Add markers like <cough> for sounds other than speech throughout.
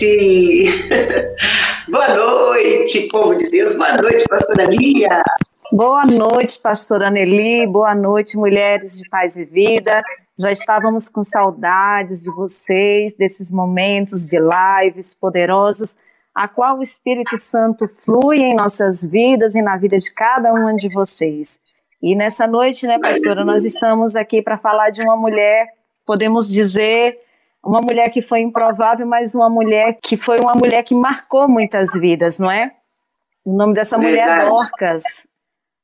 <laughs> Boa noite, povo de Deus. Boa noite, pastora Lia. Boa noite, pastora Nelly. Boa noite, mulheres de paz e vida. Já estávamos com saudades de vocês, desses momentos de lives poderosos, a qual o Espírito Santo flui em nossas vidas e na vida de cada uma de vocês. E nessa noite, né, pastora, nós estamos aqui para falar de uma mulher, podemos dizer, uma mulher que foi improvável, mas uma mulher que foi uma mulher que marcou muitas vidas, não é? O nome dessa mulher é Dorcas.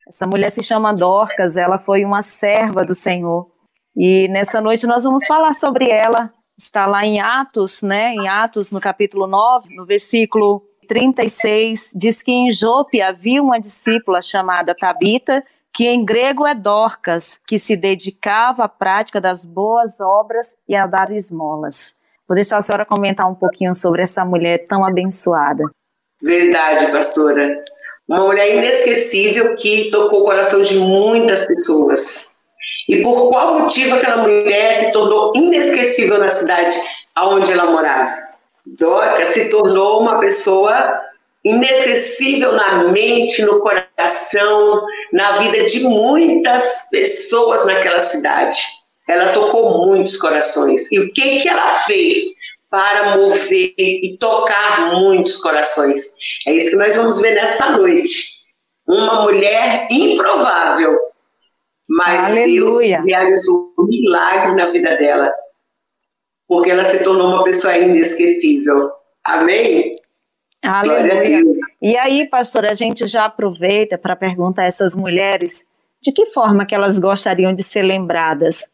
Essa mulher se chama Dorcas, ela foi uma serva do Senhor. E nessa noite nós vamos falar sobre ela. Está lá em Atos, né? Em Atos, no capítulo 9, no versículo 36, diz que em Jope havia uma discípula chamada Tabita, que em grego é Dorcas, que se dedicava à prática das boas obras e a dar esmolas. Vou deixar a senhora comentar um pouquinho sobre essa mulher tão abençoada. Verdade, pastora. Uma mulher inesquecível que tocou o coração de muitas pessoas. E por qual motivo aquela mulher se tornou inesquecível na cidade onde ela morava? Dorcas se tornou uma pessoa inacessível na mente, no coração, na vida de muitas pessoas naquela cidade. Ela tocou muitos corações. E o que, que ela fez para mover e tocar muitos corações? É isso que nós vamos ver nessa noite. Uma mulher improvável, mas Aleluia. Deus realizou um milagre na vida dela, porque ela se tornou uma pessoa inesquecível. Amém? Aleluia. E aí, pastor, a gente já aproveita para perguntar a essas mulheres de que forma que elas gostariam de ser lembradas.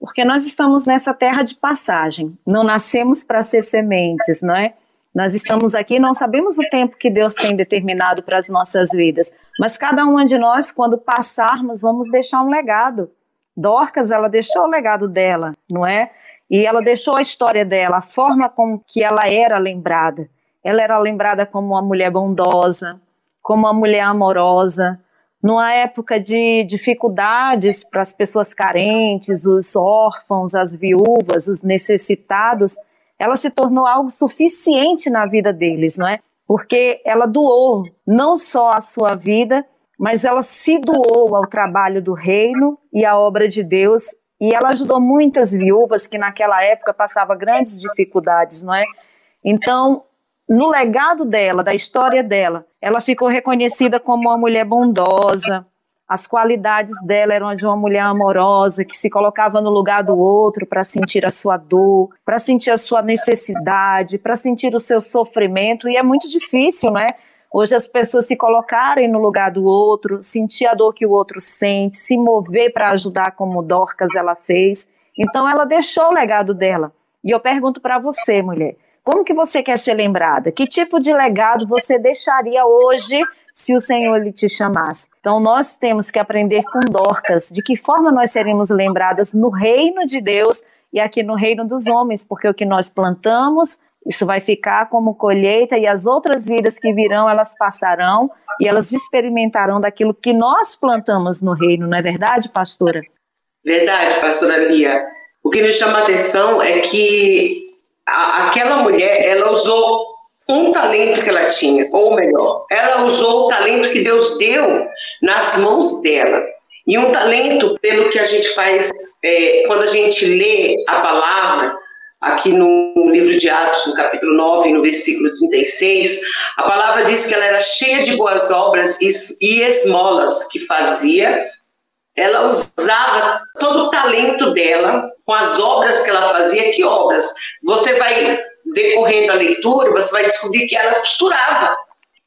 Porque nós estamos nessa terra de passagem, não nascemos para ser sementes, não é? Nós estamos aqui, não sabemos o tempo que Deus tem determinado para as nossas vidas, mas cada uma de nós, quando passarmos, vamos deixar um legado. Dorcas, ela deixou o legado dela, não é? E ela deixou a história dela, a forma com que ela era lembrada. Ela era lembrada como uma mulher bondosa, como uma mulher amorosa. Numa época de dificuldades para as pessoas carentes, os órfãos, as viúvas, os necessitados, ela se tornou algo suficiente na vida deles, não é? Porque ela doou não só a sua vida, mas ela se doou ao trabalho do reino e à obra de Deus, e ela ajudou muitas viúvas que naquela época passavam grandes dificuldades, não é? Então, no legado dela, da história dela, ela ficou reconhecida como uma mulher bondosa. As qualidades dela eram de uma mulher amorosa que se colocava no lugar do outro para sentir a sua dor, para sentir a sua necessidade, para sentir o seu sofrimento. E é muito difícil, não é? Hoje as pessoas se colocarem no lugar do outro, sentir a dor que o outro sente, se mover para ajudar como Dorcas ela fez. Então ela deixou o legado dela. E eu pergunto para você, mulher, como que você quer ser lembrada? Que tipo de legado você deixaria hoje se o Senhor lhe te chamasse? Então nós temos que aprender com Dorcas de que forma nós seremos lembradas no reino de Deus e aqui no reino dos homens, porque o que nós plantamos isso vai ficar como colheita e as outras vidas que virão, elas passarão e elas experimentarão daquilo que nós plantamos no reino, não é verdade, pastora? Verdade, pastora Lia. O que nos chama a atenção é que aquela mulher, ela usou um talento que ela tinha, ou melhor, ela usou o talento que Deus deu nas mãos dela. E um talento, pelo que a gente faz, é, quando a gente lê a palavra, aqui no livro de Atos, no capítulo 9, no versículo 36, a palavra diz que ela era cheia de boas obras e esmolas que fazia ela usava todo o talento dela com as obras que ela fazia. Que obras? Você vai decorrendo a leitura, você vai descobrir que ela costurava,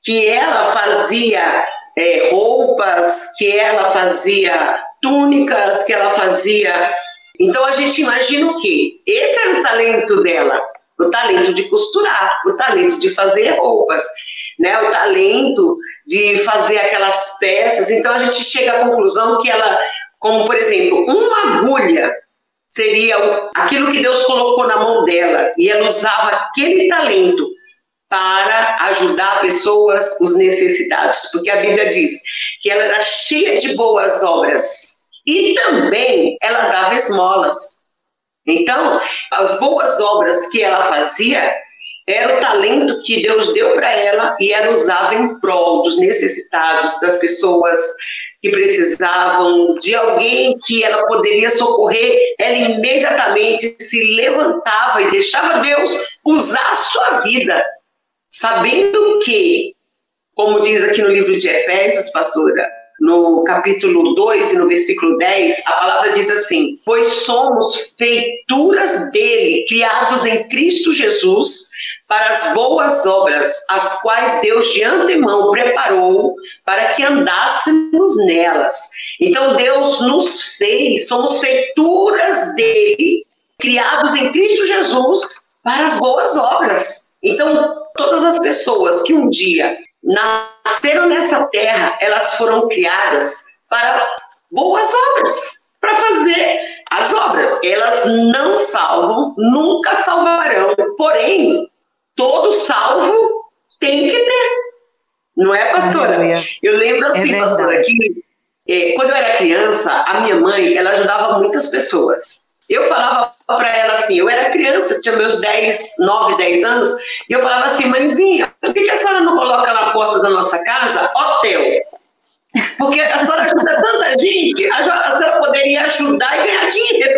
que ela fazia é, roupas, que ela fazia túnicas, que ela fazia. Então a gente imagina o quê? Esse era o talento dela, o talento de costurar, o talento de fazer roupas, né? O talento de fazer aquelas peças. Então a gente chega à conclusão que ela, como por exemplo, uma agulha seria aquilo que Deus colocou na mão dela. E ela usava aquele talento para ajudar pessoas, os necessitados, porque a Bíblia diz que ela era cheia de boas obras. E também ela dava esmolas. Então, as boas obras que ela fazia era o talento que Deus deu para ela e ela usava em prol dos necessitados, das pessoas que precisavam de alguém que ela poderia socorrer, ela imediatamente se levantava e deixava Deus usar a sua vida, sabendo que, como diz aqui no livro de Efésios, pastora, no capítulo 2 e no versículo 10, a palavra diz assim: Pois somos feituras dele, criados em Cristo Jesus para as boas obras, as quais Deus de antemão preparou para que andássemos nelas. Então Deus nos fez, somos feituras dele, criados em Cristo Jesus para as boas obras. Então, todas as pessoas que um dia nasceram nessa terra, elas foram criadas para boas obras, para fazer as obras. Elas não salvam, nunca salvarão, porém, todo salvo tem que ter. Não é, pastora? Eu lembro assim, é pastora, que é, quando eu era criança, a minha mãe, ela ajudava muitas pessoas. Eu falava para ela assim, eu era criança, tinha meus 10, 9, 10 anos, e eu falava assim, mãezinha, por que, que a senhora não coloca na porta da nossa casa hotel? Porque a senhora ajuda tanta gente, a, a senhora poderia ajudar e ganhar dinheiro.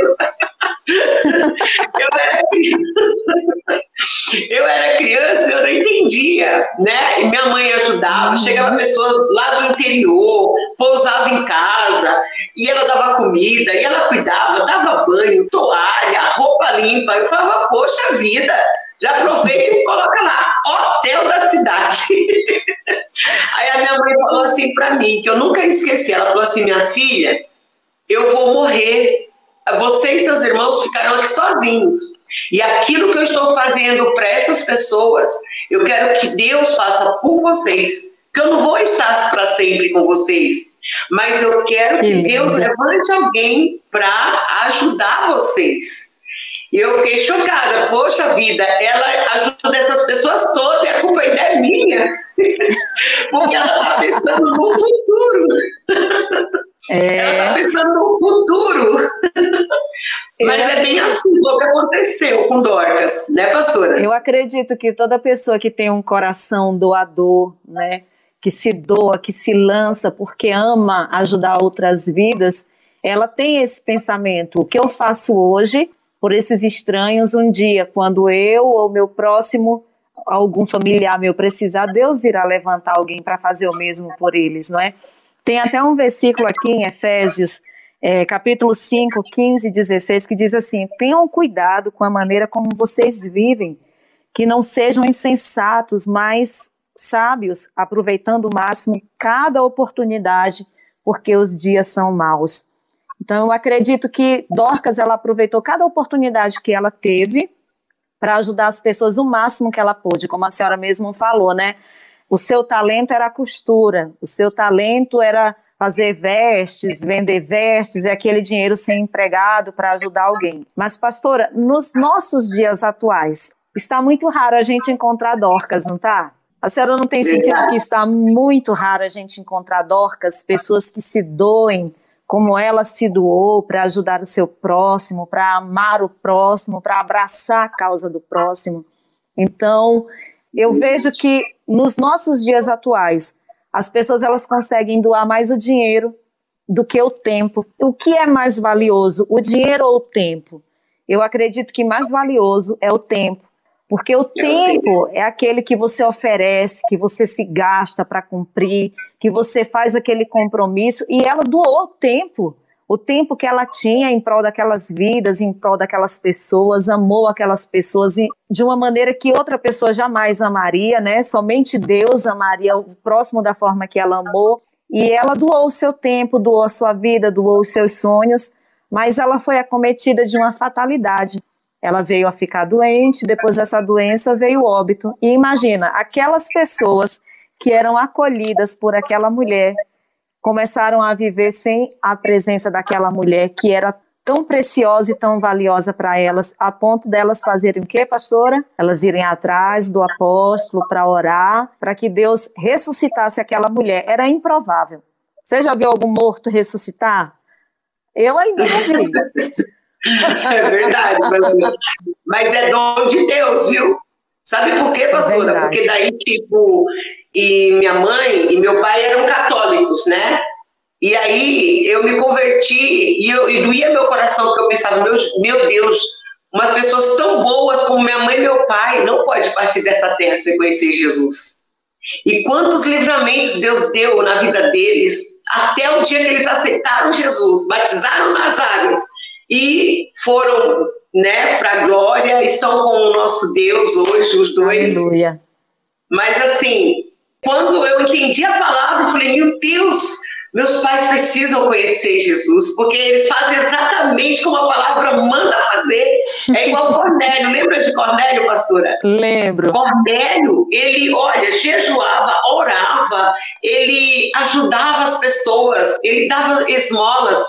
Eu era criança, eu não entendia, né? E minha mãe ajudava, chegava pessoas lá do interior, pousava em casa, e ela dava comida, e ela cuidava, dava banho, toalha, roupa limpa. Eu falava, poxa vida, já aproveita e coloca lá, hotel da cidade. <laughs> Aí a minha mãe falou assim para mim, que eu nunca esqueci, ela falou assim, minha filha, eu vou morrer, você e seus irmãos ficarão aqui sozinhos. E aquilo que eu estou fazendo para essas pessoas, eu quero que Deus faça por vocês, que eu não vou estar para sempre com vocês, mas eu quero que Deus levante alguém para ajudar vocês. E eu fiquei chocada. Poxa vida, ela ajuda essas pessoas todas e a culpa ainda é minha. <laughs> Porque ela está pensando no futuro. <laughs> É... Ela está pensando no futuro. Mas é bem assim o que aconteceu com Dorcas, né, pastora? Eu acredito que toda pessoa que tem um coração doador, né, que se doa, que se lança porque ama ajudar outras vidas, ela tem esse pensamento: o que eu faço hoje por esses estranhos um dia, quando eu ou meu próximo, algum familiar meu precisar, Deus irá levantar alguém para fazer o mesmo por eles, não é? Tem até um versículo aqui em Efésios, é, capítulo 5, 15 e 16, que diz assim: Tenham cuidado com a maneira como vocês vivem, que não sejam insensatos, mas sábios, aproveitando o máximo cada oportunidade, porque os dias são maus. Então, eu acredito que Dorcas ela aproveitou cada oportunidade que ela teve para ajudar as pessoas o máximo que ela pôde, como a senhora mesmo falou, né? O seu talento era a costura, o seu talento era fazer vestes, vender vestes e aquele dinheiro ser empregado para ajudar alguém. Mas, pastora, nos nossos dias atuais, está muito raro a gente encontrar Dorcas, não tá? A senhora não tem sentido que está muito raro a gente encontrar Dorcas, pessoas que se doem como ela se doou para ajudar o seu próximo, para amar o próximo, para abraçar a causa do próximo. Então, eu vejo que nos nossos dias atuais, as pessoas elas conseguem doar mais o dinheiro do que o tempo. O que é mais valioso, o dinheiro ou o tempo? Eu acredito que mais valioso é o tempo, porque o tempo é aquele que você oferece, que você se gasta para cumprir, que você faz aquele compromisso, e ela doou o tempo, o tempo que ela tinha em prol daquelas vidas, em prol daquelas pessoas, amou aquelas pessoas de uma maneira que outra pessoa jamais amaria, né? Somente Deus amaria o próximo da forma que ela amou. E ela doou o seu tempo, doou a sua vida, doou os seus sonhos, mas ela foi acometida de uma fatalidade ela veio a ficar doente, depois dessa doença veio o óbito. E imagina, aquelas pessoas que eram acolhidas por aquela mulher começaram a viver sem a presença daquela mulher que era tão preciosa e tão valiosa para elas, a ponto delas fazerem o quê, pastora? Elas irem atrás do apóstolo para orar, para que Deus ressuscitasse aquela mulher. Era improvável. Você já viu algum morto ressuscitar? Eu ainda não vi. <laughs> É verdade, mas é dom de Deus, viu? Sabe por quê, pastora? É Porque daí, tipo, e minha mãe e meu pai eram católicos, né? E aí eu me converti e, eu, e doía meu coração, porque eu pensava, meu, meu Deus, umas pessoas tão boas como minha mãe e meu pai não pode partir dessa terra sem conhecer Jesus. E quantos livramentos Deus deu na vida deles até o dia que eles aceitaram Jesus, batizaram nas águas e foram né, para a glória, estão com o nosso Deus hoje, os dois. Aleluia. Mas assim, quando eu entendi a palavra, eu falei, meu Deus, meus pais precisam conhecer Jesus, porque eles fazem exatamente como a palavra manda fazer. É igual Cornélio. Lembra de Cornélio, pastora? Lembro. Cornélio, ele, olha, jejuava, orava, ele ajudava as pessoas, ele dava esmolas.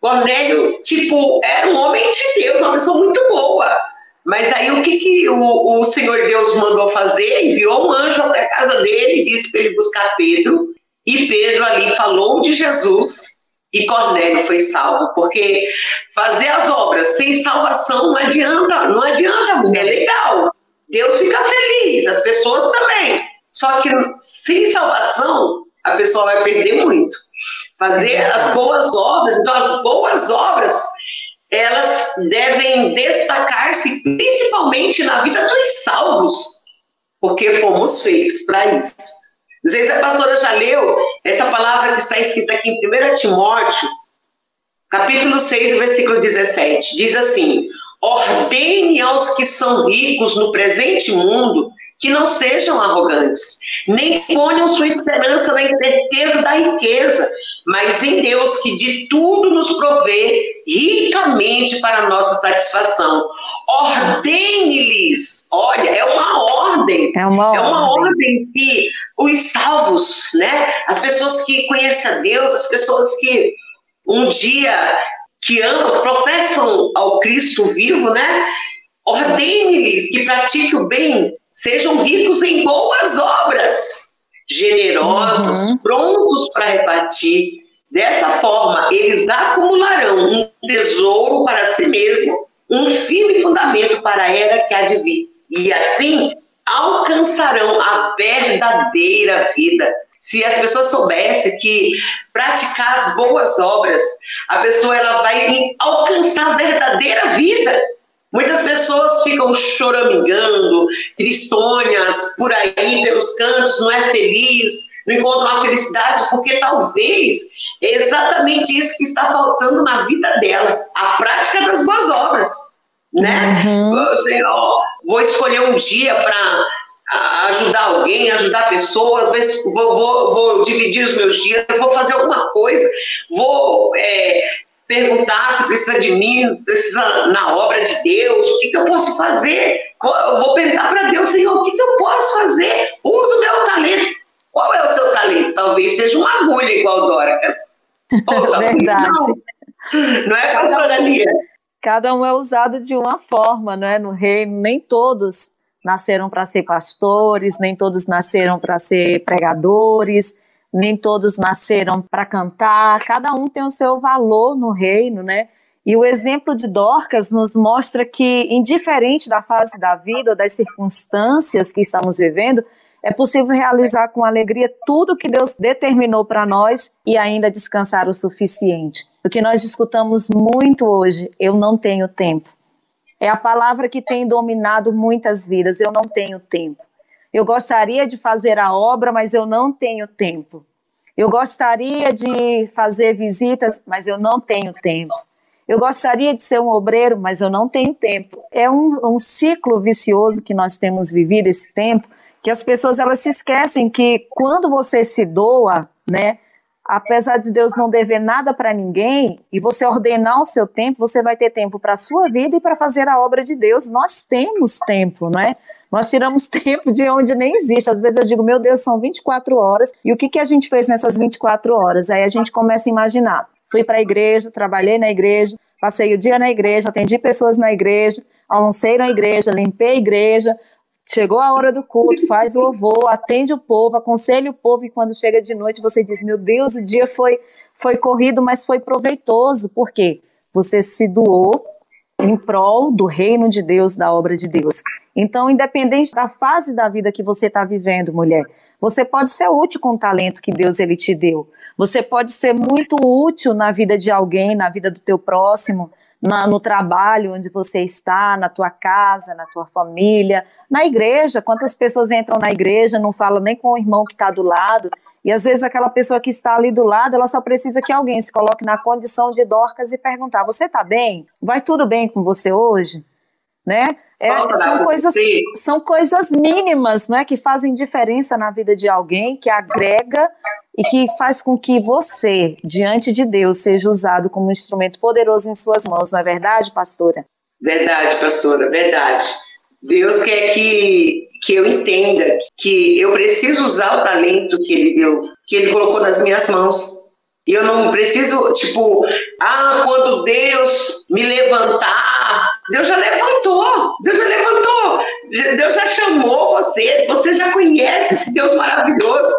Cornélio, tipo, era um homem de Deus, uma pessoa muito boa. Mas aí o que, que o, o Senhor Deus mandou fazer? Enviou um anjo até a casa dele, disse para ele buscar Pedro. E Pedro ali falou de Jesus e Cornélio foi salvo, porque fazer as obras sem salvação não adianta, não adianta, é legal. Deus fica feliz, as pessoas também. Só que sem salvação, a pessoa vai perder muito. Fazer as boas obras, então as boas obras, elas devem destacar-se principalmente na vida dos salvos, porque fomos feitos para isso. Às vezes a pastora já leu essa palavra que está escrita aqui em 1 Timóteo, capítulo 6, versículo 17. Diz assim: Ordene aos que são ricos no presente mundo que não sejam arrogantes, nem ponham sua esperança na incerteza da riqueza, mas em Deus que de tudo nos provê ricamente para nossa satisfação. Ordene-lhes, olha, é uma ordem, é uma, é uma ordem. ordem que os salvos, né, as pessoas que conhecem a Deus, as pessoas que um dia que amam, professam ao Cristo vivo, né, ordene-lhes que pratiquem o bem, sejam ricos em boas obras generosos, uhum. prontos para repartir. Dessa forma, eles acumularão um tesouro para si mesmo, um firme fundamento para a era que há de vir. E assim alcançarão a verdadeira vida. Se as pessoas soubessem que praticar as boas obras, a pessoa ela vai alcançar a verdadeira vida. Muitas pessoas ficam choramingando, tristonhas por aí pelos cantos, não é feliz, não encontra uma felicidade, porque talvez é exatamente isso que está faltando na vida dela, a prática das boas obras, né? Uhum. Assim, ó, vou escolher um dia para ajudar alguém, ajudar pessoas, vou, vou, vou, dividir os meus dias, vou fazer alguma coisa, vou é, perguntar se precisa de mim, precisa na obra de Deus, o que, que eu posso fazer? Eu vou perguntar para Deus, Senhor, o que, que eu posso fazer? Uso o meu talento. Qual é o seu talento? Talvez seja uma agulha igual Dorcas. <laughs> Verdade. Não, não é, pastora Lia? Cada um é usado de uma forma, não é? No reino, nem todos nasceram para ser pastores, nem todos nasceram para ser pregadores, nem todos nasceram para cantar, cada um tem o seu valor no reino, né? E o exemplo de Dorcas nos mostra que, indiferente da fase da vida ou das circunstâncias que estamos vivendo, é possível realizar com alegria tudo que Deus determinou para nós e ainda descansar o suficiente. O que nós escutamos muito hoje, eu não tenho tempo. É a palavra que tem dominado muitas vidas, eu não tenho tempo. Eu gostaria de fazer a obra, mas eu não tenho tempo. Eu gostaria de fazer visitas, mas eu não tenho tempo. Eu gostaria de ser um obreiro, mas eu não tenho tempo. É um, um ciclo vicioso que nós temos vivido esse tempo, que as pessoas elas se esquecem que quando você se doa, né, apesar de Deus não dever nada para ninguém, e você ordenar o seu tempo, você vai ter tempo para a sua vida e para fazer a obra de Deus. Nós temos tempo, não é? Nós tiramos <laughs> tempo de onde nem existe. Às vezes eu digo, meu Deus, são 24 horas, e o que, que a gente fez nessas 24 horas? Aí a gente começa a imaginar. Fui para a igreja, trabalhei na igreja, passei o dia na igreja, atendi pessoas na igreja, almocei na igreja, limpei a igreja, Chegou a hora do culto, faz louvor, atende o povo, aconselha o povo, e quando chega de noite você diz: Meu Deus, o dia foi, foi corrido, mas foi proveitoso. Por quê? Você se doou em prol do reino de Deus, da obra de Deus. Então, independente da fase da vida que você está vivendo, mulher, você pode ser útil com o talento que Deus ele te deu. Você pode ser muito útil na vida de alguém, na vida do teu próximo, na, no trabalho onde você está, na tua casa, na tua família, na igreja. Quantas pessoas entram na igreja, não falam nem com o irmão que está do lado, e às vezes aquela pessoa que está ali do lado, ela só precisa que alguém se coloque na condição de Dorcas e perguntar: Você está bem? Vai tudo bem com você hoje? Né? É, são, coisas, são coisas mínimas né, que fazem diferença na vida de alguém, que agrega e que faz com que você, diante de Deus, seja usado como um instrumento poderoso em suas mãos, não é verdade, pastora? Verdade, pastora, verdade. Deus quer que, que eu entenda que eu preciso usar o talento que Ele deu, que Ele colocou nas minhas mãos. E eu não preciso, tipo, ah, quando Deus me levantar, Deus já levantou, Deus já levantou, Deus já chamou você, você já conhece esse Deus maravilhoso.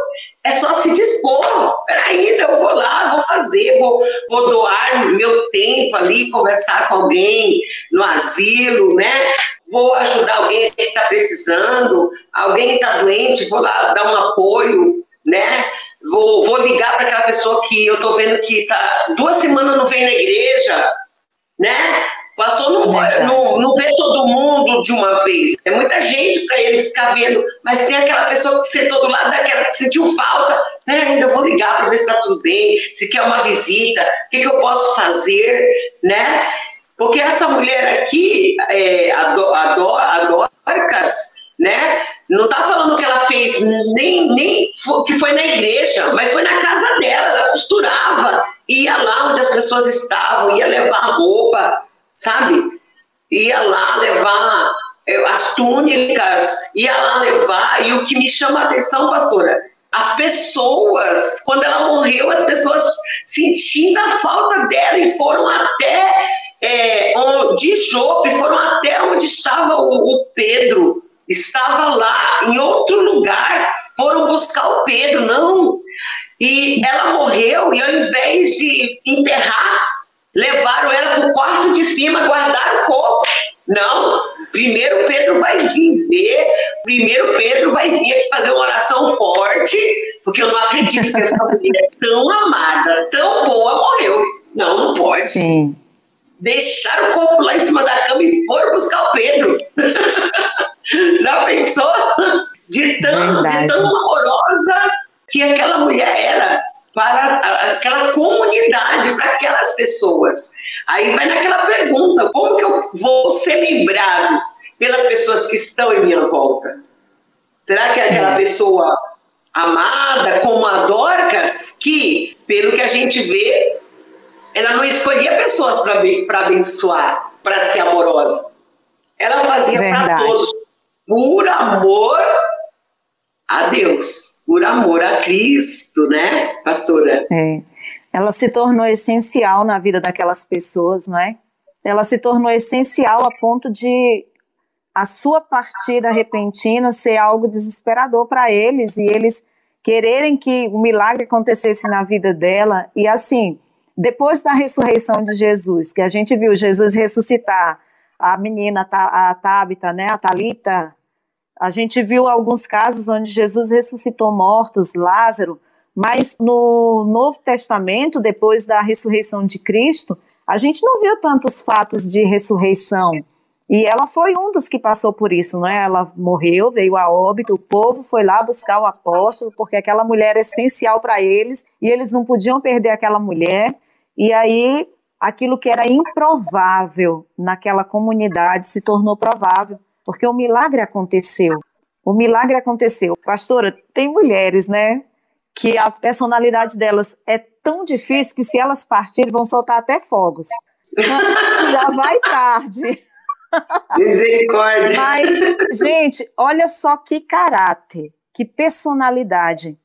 É só se dispor. Peraí, então eu vou lá, vou fazer, vou, vou doar meu tempo ali, conversar com alguém no asilo, né? Vou ajudar alguém que está precisando, alguém que está doente, vou lá dar um apoio, né? Vou, vou ligar para aquela pessoa que eu estou vendo que tá duas semanas não vem na igreja, né? O pastor não, não, não vê todo mundo de uma vez. É muita gente para ele ficar vendo. Mas tem aquela pessoa que sentou do lado daquela que sentiu falta. Peraí, eu vou ligar para ver se está tudo bem, se quer uma visita, o que, que eu posso fazer, né? Porque essa mulher aqui, é, a, Do, a, Do, a Dorcas, né? Não está falando que ela fez nem, nem que foi na igreja, mas foi na casa dela. Ela costurava, ia lá onde as pessoas estavam, ia levar roupa, sabe? Ia lá levar eh, as túnicas, ia lá levar. E o que me chama a atenção, pastora, as pessoas, quando ela morreu, as pessoas sentindo a falta dela e foram até é, de Jope, foram até onde estava o, o Pedro. Estava lá em outro lugar, foram buscar o Pedro, não. E ela morreu, e ao invés de enterrar, levaram ela para o quarto de cima, guardaram o corpo. Não, primeiro Pedro vai vir ver, primeiro Pedro vai vir fazer uma oração forte, porque eu não acredito que essa mulher tão amada, tão boa morreu. Não, não pode. Sim. Deixaram o corpo lá em cima da cama e foram buscar o Pedro. <laughs> Já pensou? De tão, de tão amorosa que aquela mulher era para aquela comunidade, para aquelas pessoas. Aí vai naquela pergunta: como que eu vou ser lembrado pelas pessoas que estão em minha volta? Será que é aquela é. pessoa amada, como a Dorcas, que, pelo que a gente vê, ela não escolhia pessoas para abençoar, para ser amorosa. Ela fazia para todos, por amor a Deus por amor a Cristo, né, pastora? É. Ela se tornou essencial na vida daquelas pessoas, não é? Ela se tornou essencial a ponto de a sua partida repentina ser algo desesperador para eles e eles quererem que o milagre acontecesse na vida dela. E assim, depois da ressurreição de Jesus, que a gente viu Jesus ressuscitar a menina, a Tabita, né, a Talita, a gente viu alguns casos onde Jesus ressuscitou mortos, Lázaro, mas no Novo Testamento, depois da ressurreição de Cristo, a gente não viu tantos fatos de ressurreição. E ela foi um dos que passou por isso, não é? Ela morreu, veio a óbito, o povo foi lá buscar o apóstolo, porque aquela mulher era essencial para eles, e eles não podiam perder aquela mulher. E aí, aquilo que era improvável naquela comunidade se tornou provável porque o milagre aconteceu. O milagre aconteceu. Pastora, tem mulheres, né, que a personalidade delas é tão difícil que se elas partirem vão soltar até fogos. Já vai tarde. <laughs> Misericórdia. Mas, gente, olha só que caráter, que personalidade.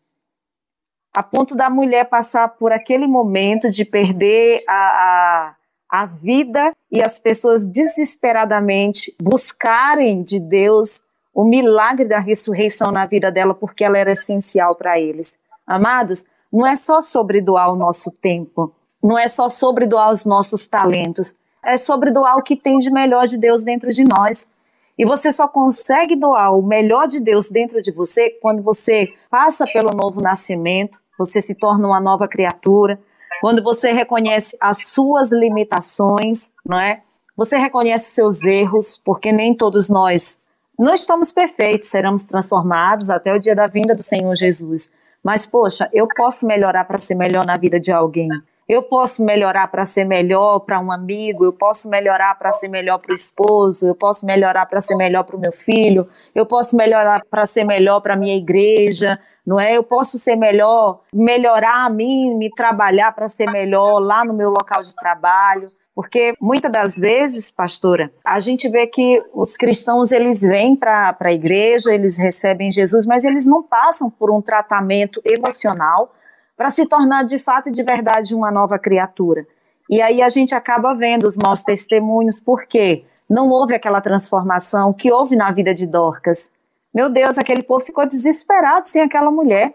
A ponto da mulher passar por aquele momento de perder a, a a vida e as pessoas desesperadamente buscarem de Deus o milagre da ressurreição na vida dela, porque ela era essencial para eles. Amados, não é só sobre doar o nosso tempo, não é só sobre doar os nossos talentos, é sobre doar o que tem de melhor de Deus dentro de nós. E você só consegue doar o melhor de Deus dentro de você quando você passa pelo novo nascimento, você se torna uma nova criatura, quando você reconhece as suas limitações, não é? Você reconhece seus erros, porque nem todos nós não estamos perfeitos, seremos transformados até o dia da vinda do Senhor Jesus. Mas, poxa, eu posso melhorar para ser melhor na vida de alguém. Eu posso melhorar para ser melhor para um amigo, eu posso melhorar para ser melhor para o esposo, eu posso melhorar para ser melhor para o meu filho, eu posso melhorar para ser melhor para a minha igreja, não é? Eu posso ser melhor, melhorar a mim, me trabalhar para ser melhor lá no meu local de trabalho, porque muitas das vezes, pastora, a gente vê que os cristãos eles vêm para a igreja, eles recebem Jesus, mas eles não passam por um tratamento emocional para se tornar de fato e de verdade uma nova criatura. E aí a gente acaba vendo os maus testemunhos, porque não houve aquela transformação que houve na vida de Dorcas. Meu Deus, aquele povo ficou desesperado sem aquela mulher.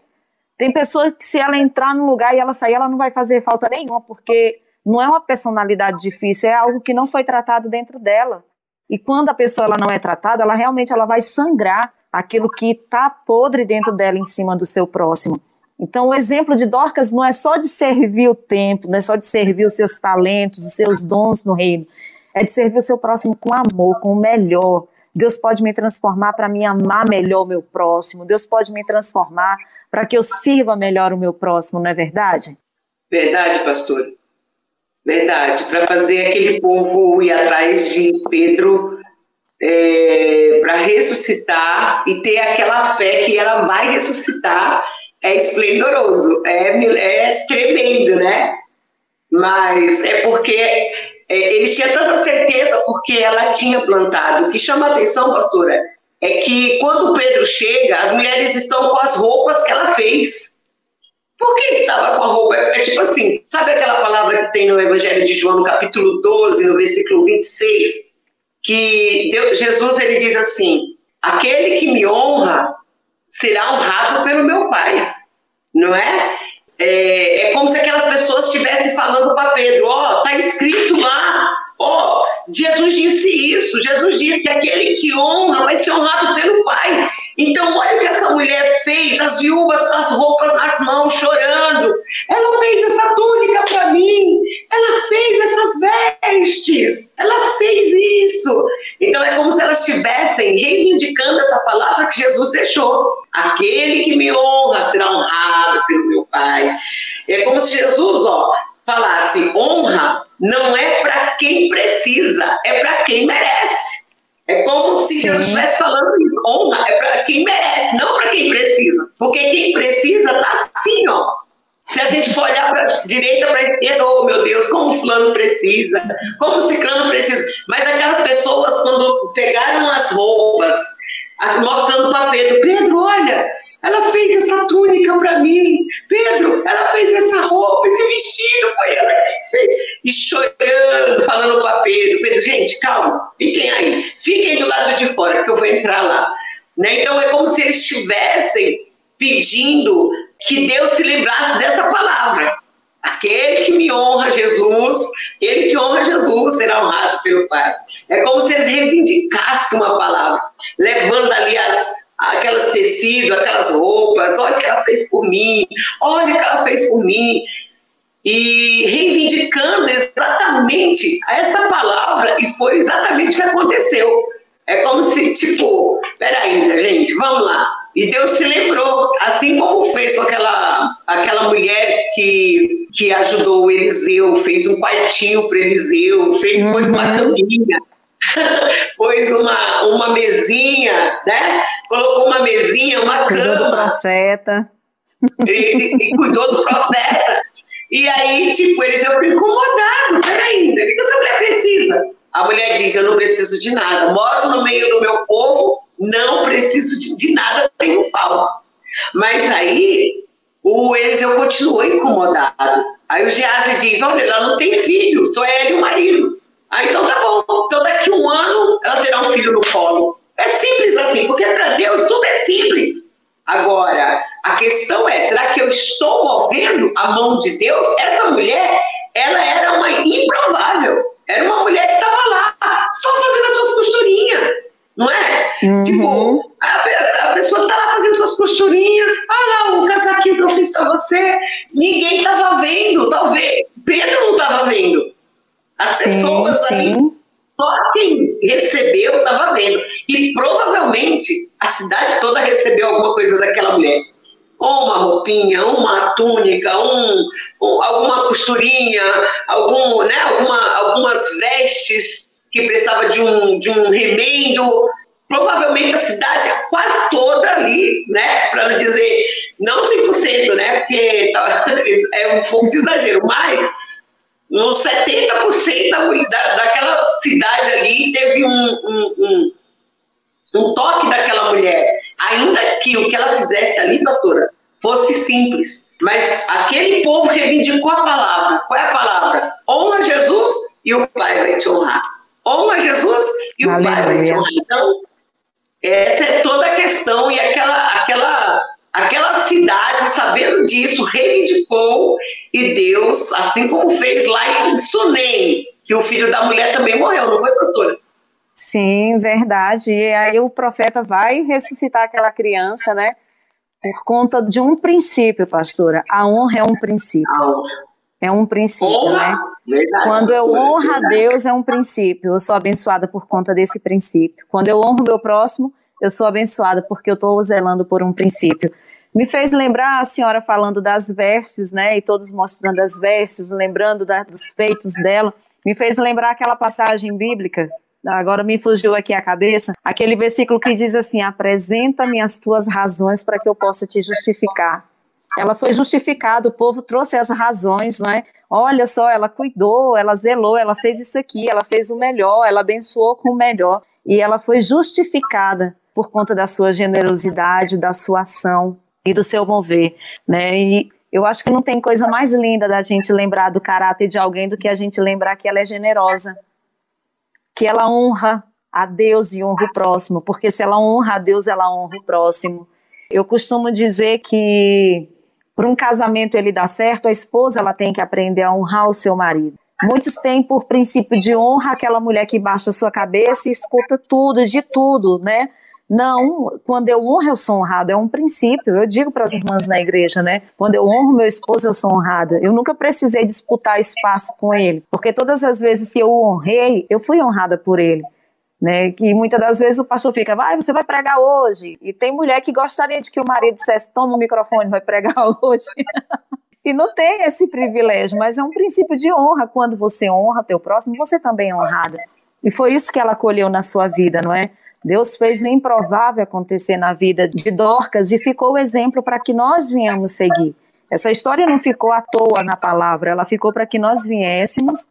Tem pessoa que se ela entrar no lugar e ela sair, ela não vai fazer falta nenhuma, porque não é uma personalidade difícil, é algo que não foi tratado dentro dela. E quando a pessoa ela não é tratada, ela realmente ela vai sangrar aquilo que está podre dentro dela em cima do seu próximo. Então, o exemplo de Dorcas não é só de servir o tempo, não é só de servir os seus talentos, os seus dons no reino, é de servir o seu próximo com amor, com o melhor. Deus pode me transformar para me amar melhor o meu próximo, Deus pode me transformar para que eu sirva melhor o meu próximo, não é verdade? Verdade, pastor. Verdade. Para fazer aquele povo ir atrás de Pedro é, para ressuscitar e ter aquela fé que ela vai ressuscitar é esplendoroso, é, é tremendo, né? Mas é porque é, eles tinham tanta certeza porque ela tinha plantado. O que chama a atenção, pastora, é que quando Pedro chega, as mulheres estão com as roupas que ela fez. Por que estava com a roupa? É tipo assim, sabe aquela palavra que tem no Evangelho de João, no capítulo 12, no versículo 26, que Deus, Jesus ele diz assim: aquele que me honra será honrado pelo meu Pai, não é? É, é como se aquelas pessoas estivessem falando para Pedro: ó, oh, Jesus disse isso, Jesus disse que aquele que honra vai ser honrado pelo Pai. Então, olha o que essa mulher fez, as viúvas com as roupas nas mãos, chorando. Ela fez essa túnica para mim, ela fez essas vestes, ela fez isso. Então, é como se elas estivessem reivindicando essa palavra que Jesus deixou. Aquele que me honra será honrado pelo meu Pai. É como se Jesus, ó, falasse: honra não é para quem precisa, é para quem merece. É como se Sim. Jesus estivesse falando isso. Honra é para quem merece, não para quem precisa. Porque quem precisa está assim, ó. Se a gente for olhar para a direita, para a esquerda, oh meu Deus, como o fulano precisa, como o ciclano precisa. Mas aquelas pessoas, quando pegaram as roupas, mostrando para Pedro, Pedro, olha, ela fez essa túnica para mim. Pedro, ela fez essa roupa, esse vestido, foi ela que fez. E chorando, falando para Pedro. Pedro, gente, calma, fiquem aí. Fiquem do lado de fora, que eu vou entrar lá. Né? Então é como se eles estivessem pedindo que Deus se lembrasse dessa palavra. Aquele que me honra Jesus, ele que honra Jesus será honrado pelo Pai. É como se eles reivindicassem uma palavra, levando ali as, aquelas tecidos, aquelas roupas, olha o que ela fez por mim, olha o que ela fez por mim. E reivindicando exatamente essa palavra, e foi exatamente o que aconteceu. É como se, tipo, peraí, gente, vamos lá. E Deus se lembrou, assim como fez com aquela, aquela mulher que, que ajudou o Eliseu, fez um quartinho para Eliseu, fez, pôs uma uhum. caminha, <laughs> pôs uma, uma mesinha, né? Colocou uma mesinha, uma cuidou cama. Cuidou do profeta. E, e, cuidou do profeta. E aí, tipo, eles ficam incomodados. Peraí, o que essa mulher precisa? A mulher diz: Eu não preciso de nada. Moro no meio do meu povo, não preciso de, de nada, tenho falta. Mas aí, o Eliseu continuou incomodado. Aí o Gease diz: Olha, ela não tem filho, só é ela e o marido. Ah, então tá bom. Então daqui um ano ela terá um filho no colo. É simples assim, porque para Deus tudo é simples. Agora, a questão é, será que eu estou movendo a mão de Deus? Essa mulher, ela era uma improvável. Era uma mulher que estava lá, só fazendo as suas costurinhas. Não é? Uhum. Tipo, a, a, pessoa tá lá fazendo suas costurinhas, ah lá, o casaquinho que eu fiz pra você, ninguém tava vendo, talvez Pedro não tava vendo. As sim, pessoas sim. ali, só quem recebeu estava vendo. E provavelmente a cidade toda recebeu alguma coisa daquela mulher ou uma roupinha, uma túnica, um, um, alguma costurinha, algum, né, alguma, algumas vestes que precisava de um, de um remendo. Provavelmente a cidade quase toda ali, né, para não dizer não 100%, né, porque tá, <laughs> é um pouco de exagero, mas uns 70% da, daquela cidade ali teve um, um, um, um toque daquela mulher ainda que o que ela fizesse ali, pastora, fosse simples. Mas aquele povo reivindicou a palavra. Qual é a palavra? Honra Jesus e o Pai vai te honrar. Honra Jesus e o Aleluia. Pai vai te honrar. Então, essa é toda a questão e aquela, aquela, aquela cidade, sabendo disso, reivindicou e Deus, assim como fez lá em Sunem, que o filho da mulher também morreu, não foi, pastora? Sim, verdade. E aí o profeta vai ressuscitar aquela criança, né? Por conta de um princípio, pastora. A honra é um princípio. É um princípio, honra. né? Verdade, Quando eu honro a Deus, é um princípio. Eu sou abençoada por conta desse princípio. Quando eu honro meu próximo, eu sou abençoada porque eu estou zelando por um princípio. Me fez lembrar a senhora falando das vestes, né? E todos mostrando as vestes, lembrando da, dos feitos dela. Me fez lembrar aquela passagem bíblica agora me fugiu aqui a cabeça, aquele versículo que diz assim: apresenta-me as tuas razões para que eu possa te justificar. Ela foi justificada, o povo trouxe as razões, não é? Olha só, ela cuidou, ela zelou, ela fez isso aqui, ela fez o melhor, ela abençoou com o melhor. E ela foi justificada por conta da sua generosidade, da sua ação e do seu mover, né? E eu acho que não tem coisa mais linda da gente lembrar do caráter de alguém do que a gente lembrar que ela é generosa, que ela honra a Deus e honra o próximo, porque se ela honra a Deus, ela honra o próximo. Eu costumo dizer que para um casamento ele dar certo, a esposa ela tem que aprender a honrar o seu marido. Muitos têm por princípio de honra aquela mulher que baixa a sua cabeça e escuta tudo, de tudo, né? Não, quando eu honro, eu sou honrada, é um princípio. Eu digo para as irmãs na igreja, né? Quando eu honro meu esposo, eu sou honrada. Eu nunca precisei disputar espaço com ele, porque todas as vezes que eu honrei, eu fui honrada por ele. Né, que muitas das vezes o pastor fica, vai, você vai pregar hoje. E tem mulher que gostaria de que o marido dissesse, toma o microfone, vai pregar <laughs> hoje. e não tem esse privilégio, mas é um princípio de honra. Quando você honra teu próximo, você também é honrada. E foi isso que ela acolheu na sua vida, não é? Deus fez o improvável acontecer na vida de Dorcas e ficou o exemplo para que nós viemos seguir. Essa história não ficou à toa na palavra, ela ficou para que nós viéssemos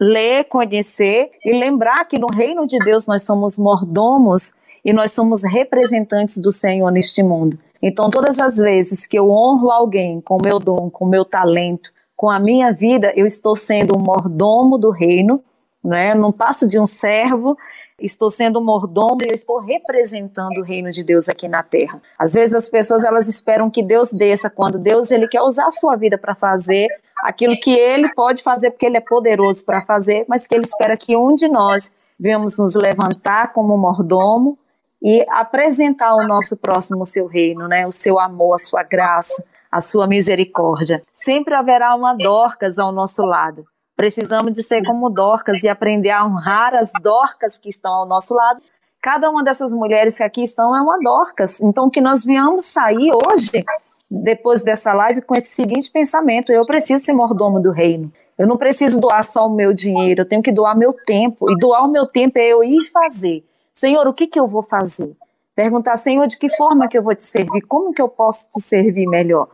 ler, conhecer e lembrar que no reino de Deus nós somos mordomos e nós somos representantes do Senhor neste mundo. Então, todas as vezes que eu honro alguém com meu dom, com meu talento, com a minha vida, eu estou sendo um mordomo do reino, né? não passo de um servo, estou sendo mordomo e eu estou representando o reino de Deus aqui na terra. Às vezes as pessoas elas esperam que Deus desça quando Deus ele quer usar a sua vida para fazer aquilo que ele pode fazer porque ele é poderoso para fazer, mas que ele espera que um de nós venhamos nos levantar como mordomo e apresentar ao nosso próximo o seu reino, né? O seu amor, a sua graça, a sua misericórdia. Sempre haverá uma Dorcas ao nosso lado Precisamos de ser como Dorcas e aprender a honrar as Dorcas que estão ao nosso lado. Cada uma dessas mulheres que aqui estão é uma Dorcas. Então, que nós viemos sair hoje, depois dessa live, com esse seguinte pensamento: eu preciso ser mordomo do reino. Eu não preciso doar só o meu dinheiro, eu tenho que doar meu tempo. E doar o meu tempo é eu ir fazer. Senhor, o que, que eu vou fazer? Perguntar, Senhor, de que forma que eu vou te servir? Como que eu posso te servir melhor?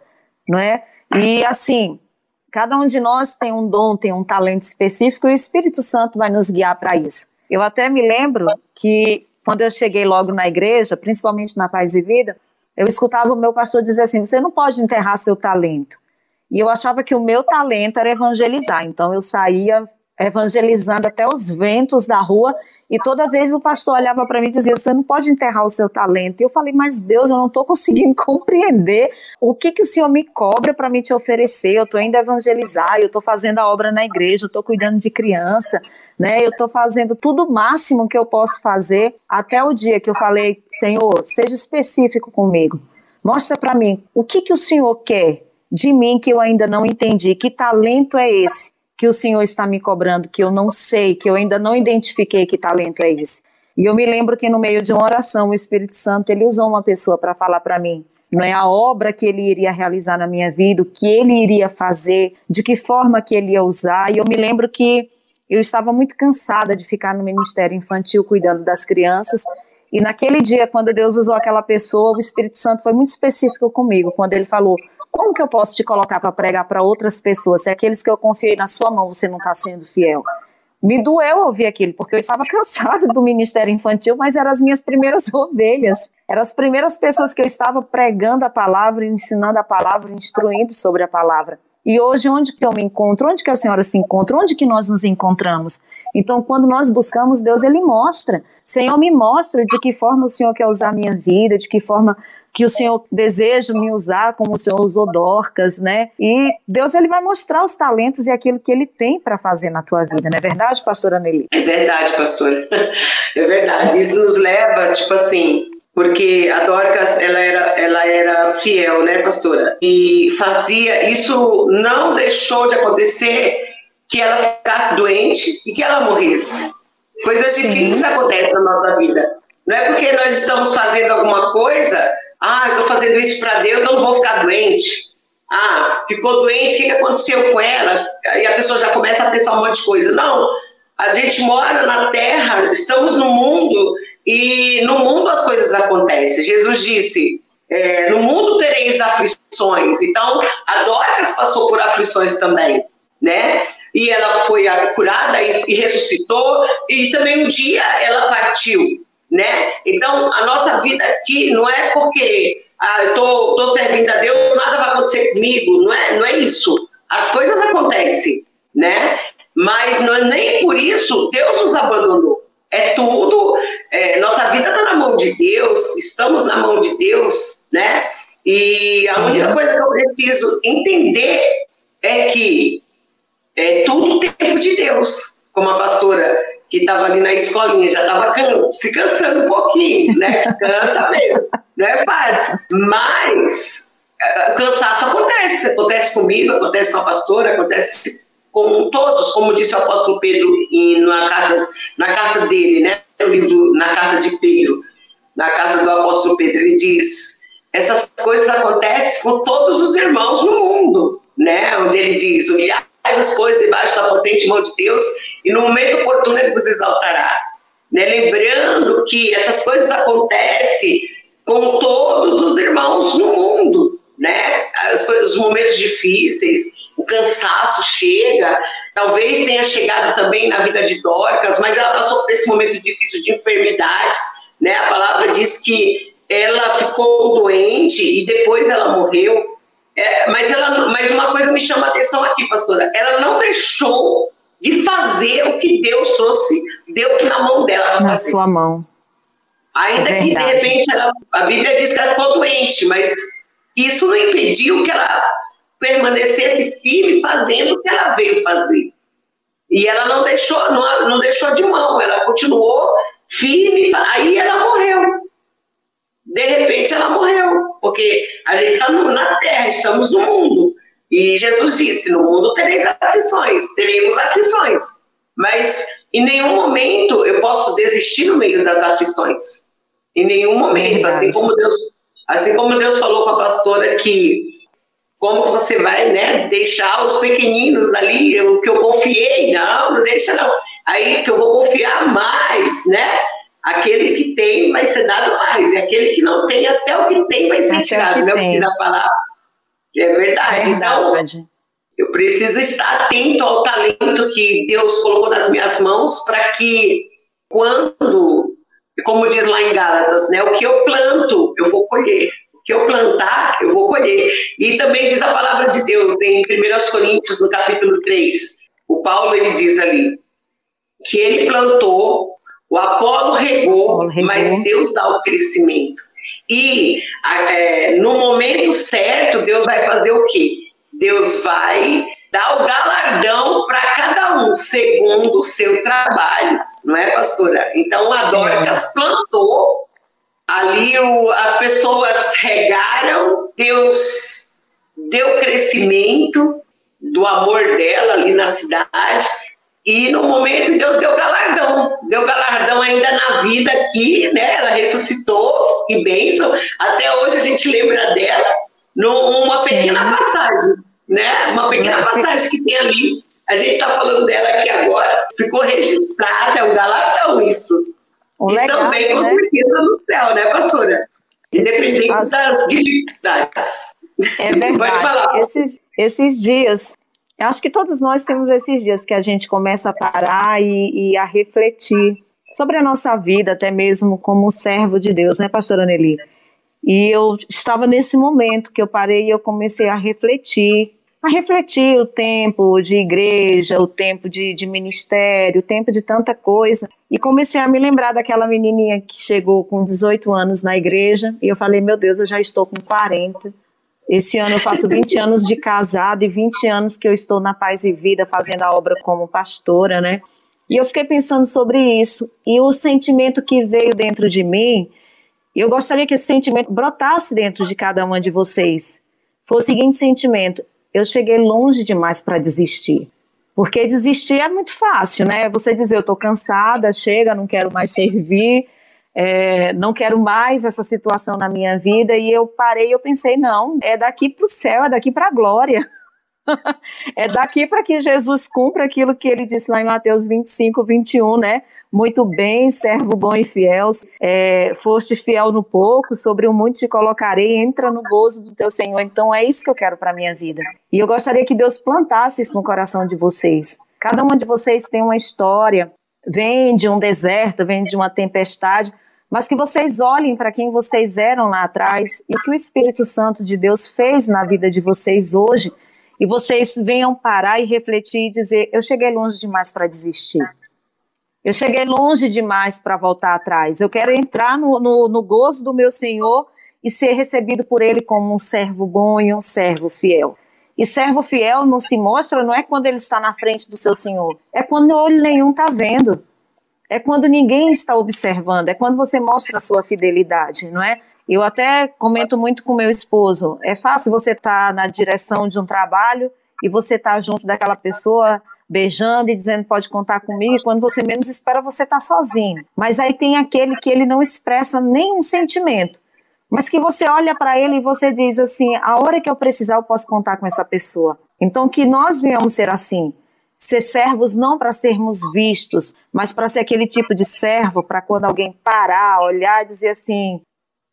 Não é? E assim, Cada um de nós tem um dom, tem um talento específico e o Espírito Santo vai nos guiar para isso. Eu até me lembro que quando eu cheguei logo na igreja, principalmente na Paz e Vida, eu escutava o meu pastor dizer assim: você não pode enterrar seu talento. E eu achava que o meu talento era evangelizar, então eu saía evangelizando até os ventos da rua, e toda vez o pastor olhava para mim e dizia: Você não pode enterrar o seu talento. E eu falei: Mas Deus, eu não estou conseguindo <laughs> compreender o que, que o Senhor me cobra para me te oferecer. Eu estou indo evangelizar, eu estou fazendo a obra na igreja, eu estou cuidando de criança, né? eu estou fazendo tudo o máximo que eu posso fazer, até o dia que eu falei: Senhor, seja específico comigo. Mostra para mim o que, que o Senhor quer de mim que eu ainda não entendi. Que talento é esse? Que o Senhor está me cobrando, que eu não sei, que eu ainda não identifiquei que talento é esse. E eu me lembro que no meio de uma oração, o Espírito Santo, ele usou uma pessoa para falar para mim, não é a obra que ele iria realizar na minha vida, o que ele iria fazer, de que forma que ele ia usar. E eu me lembro que eu estava muito cansada de ficar no ministério infantil cuidando das crianças. E naquele dia, quando Deus usou aquela pessoa, o Espírito Santo foi muito específico comigo, quando ele falou: como que eu posso te colocar para pregar para outras pessoas se aqueles que eu confiei na sua mão você não está sendo fiel? Me doeu ouvir aquilo, porque eu estava <laughs> cansada do ministério infantil, mas eram as minhas primeiras <laughs> ovelhas. Eram as primeiras pessoas que eu estava pregando a palavra, ensinando a palavra, instruindo sobre a palavra. E hoje, onde que eu me encontro? Onde que a senhora se encontra? Onde que nós nos encontramos? Então, quando nós buscamos Deus, Ele mostra. Senhor, me mostra de que forma o Senhor quer usar a minha vida, de que forma que o Senhor deseja me usar como o Senhor usou Dorcas, né? E Deus ele vai mostrar os talentos e aquilo que ele tem para fazer na tua vida, não é verdade, pastora Nelly? É verdade, pastora. <laughs> É verdade. Isso nos leva, tipo assim, porque a Dorcas ela era, ela era fiel, né, pastora? E fazia isso não deixou de acontecer que ela ficasse doente e que ela morresse. Coisas Sim. difíceis acontecem na nossa vida. Não é porque nós estamos fazendo alguma coisa ah, eu estou fazendo isso para Deus, eu não vou ficar doente. Ah, ficou doente, o que, que aconteceu com ela? Aí a pessoa já começa a pensar um monte de coisa. Não, a gente mora na terra, estamos no mundo e no mundo as coisas acontecem. Jesus disse: é, no mundo tereis aflições. Então, a Dorcas passou por aflições também, né? E ela foi curada e, e ressuscitou, e também um dia ela partiu né? Então, a nossa vida aqui não é porque ah, eu tô, tô servindo a Deus, nada vai acontecer comigo, não é, não é isso. As coisas acontecem, né? Mas não é nem por isso Deus nos abandonou. É tudo, é, nossa vida está na mão de Deus, estamos na mão de Deus, né? E a única coisa que eu preciso entender é que é tudo tempo de Deus, como a pastora que estava ali na escolinha, já estava se cansando um pouquinho, né? Que cansa mesmo, não é fácil. Mas uh, cansaço acontece, acontece comigo, acontece com a pastora, acontece com todos, como disse o apóstolo Pedro em, na, carta, na carta dele, né? No livro, na carta de Pedro, na carta do apóstolo Pedro, ele diz: essas coisas acontecem com todos os irmãos no mundo, né? Onde ele diz: humilhar vos, pois, debaixo da potente mão de Deus, e no momento oportuno ele vos exaltará. Né? Lembrando que essas coisas acontecem com todos os irmãos no mundo, né? Os momentos difíceis, o cansaço chega, talvez tenha chegado também na vida de Dorcas, mas ela passou por esse momento difícil de enfermidade, né? A palavra diz que ela ficou doente e depois ela morreu, é, mas, ela, mas uma coisa me chama a atenção aqui, pastora. Ela não deixou de fazer o que Deus trouxe, deu na mão dela. Na sua mão. Ainda é que, de repente, ela, a Bíblia diz que ela ficou doente, mas isso não impediu que ela permanecesse firme fazendo o que ela veio fazer. E ela não deixou, não, não deixou de mão, ela continuou firme, aí ela morreu de repente ela morreu, porque a gente está na terra, estamos no mundo. E Jesus disse: No mundo tereis aflições, teremos aflições, mas em nenhum momento eu posso desistir no meio das aflições. Em nenhum momento, assim como Deus, assim como Deus falou com a pastora que como você vai, né, deixar os pequeninos ali, o que eu confiei, não, não deixa não. Aí que eu vou confiar mais, né? aquele que tem vai ser dado mais, e aquele que não tem, até o que tem vai ser até tirado, não é o que diz a palavra. É verdade. Então, verdade. Então, eu preciso estar atento ao talento que Deus colocou nas minhas mãos para que quando, como diz lá em Gálatas, né, o que eu planto, eu vou colher. O que eu plantar, eu vou colher. E também diz a palavra de Deus em 1 Coríntios, no capítulo 3, o Paulo ele diz ali que ele plantou, o Apolo regou, regou. mas Deus dá o crescimento. E é, no momento certo, Deus vai fazer o quê? Deus vai dar o galardão para cada um, segundo o seu trabalho, não é, pastora? Então, a Dorcas plantou, ali o, as pessoas regaram, Deus deu crescimento do amor dela ali na cidade, e no momento Deus deu galardão, deu galardão ainda na vida aqui, né? Ela ressuscitou, e bênção. Até hoje a gente lembra dela numa pequena passagem, né? Uma pequena passagem que tem ali. A gente está falando dela aqui agora, ficou registrada, é um galardão isso. Um e também, com né? certeza, no céu, né, pastora? Independente Esse, das dificuldades. É verdade. <laughs> Esses, esses dias eu acho que todos nós temos esses dias que a gente começa a parar e, e a refletir sobre a nossa vida, até mesmo como servo de Deus, né, pastora Nelly? E eu estava nesse momento que eu parei e eu comecei a refletir, a refletir o tempo de igreja, o tempo de, de ministério, o tempo de tanta coisa. E comecei a me lembrar daquela menininha que chegou com 18 anos na igreja, e eu falei, meu Deus, eu já estou com 40. Esse ano eu faço 20 anos de casado e 20 anos que eu estou na Paz e Vida fazendo a obra como pastora, né? E eu fiquei pensando sobre isso. E o sentimento que veio dentro de mim, eu gostaria que esse sentimento brotasse dentro de cada uma de vocês. Foi o seguinte sentimento: eu cheguei longe demais para desistir. Porque desistir é muito fácil, né? Você dizer, eu estou cansada, chega, não quero mais servir, é, não quero mais essa situação na minha vida. E eu parei eu pensei, não, é daqui para o céu, é daqui para a glória. <laughs> é daqui para que Jesus cumpra aquilo que ele disse lá em Mateus 25, 21, né? Muito bem, servo bom e fiel, é, foste fiel no pouco, sobre o muito te colocarei, entra no gozo do teu Senhor. Então é isso que eu quero para minha vida. E eu gostaria que Deus plantasse isso no coração de vocês. Cada uma de vocês tem uma história, vem de um deserto, vem de uma tempestade, mas que vocês olhem para quem vocês eram lá atrás e o que o Espírito Santo de Deus fez na vida de vocês hoje, e vocês venham parar e refletir e dizer: eu cheguei longe demais para desistir. Eu cheguei longe demais para voltar atrás. Eu quero entrar no, no, no gozo do meu Senhor e ser recebido por Ele como um servo bom e um servo fiel. E servo fiel não se mostra, não é quando ele está na frente do seu Senhor, é quando olho nenhum está vendo. É quando ninguém está observando, é quando você mostra a sua fidelidade, não é? Eu até comento muito com meu esposo, é fácil você estar tá na direção de um trabalho e você estar tá junto daquela pessoa beijando e dizendo pode contar comigo, e quando você menos espera você está sozinho. Mas aí tem aquele que ele não expressa nenhum sentimento, mas que você olha para ele e você diz assim, a hora que eu precisar eu posso contar com essa pessoa. Então que nós venhamos ser assim, ser servos não para sermos vistos, mas para ser aquele tipo de servo para quando alguém parar, olhar e dizer assim: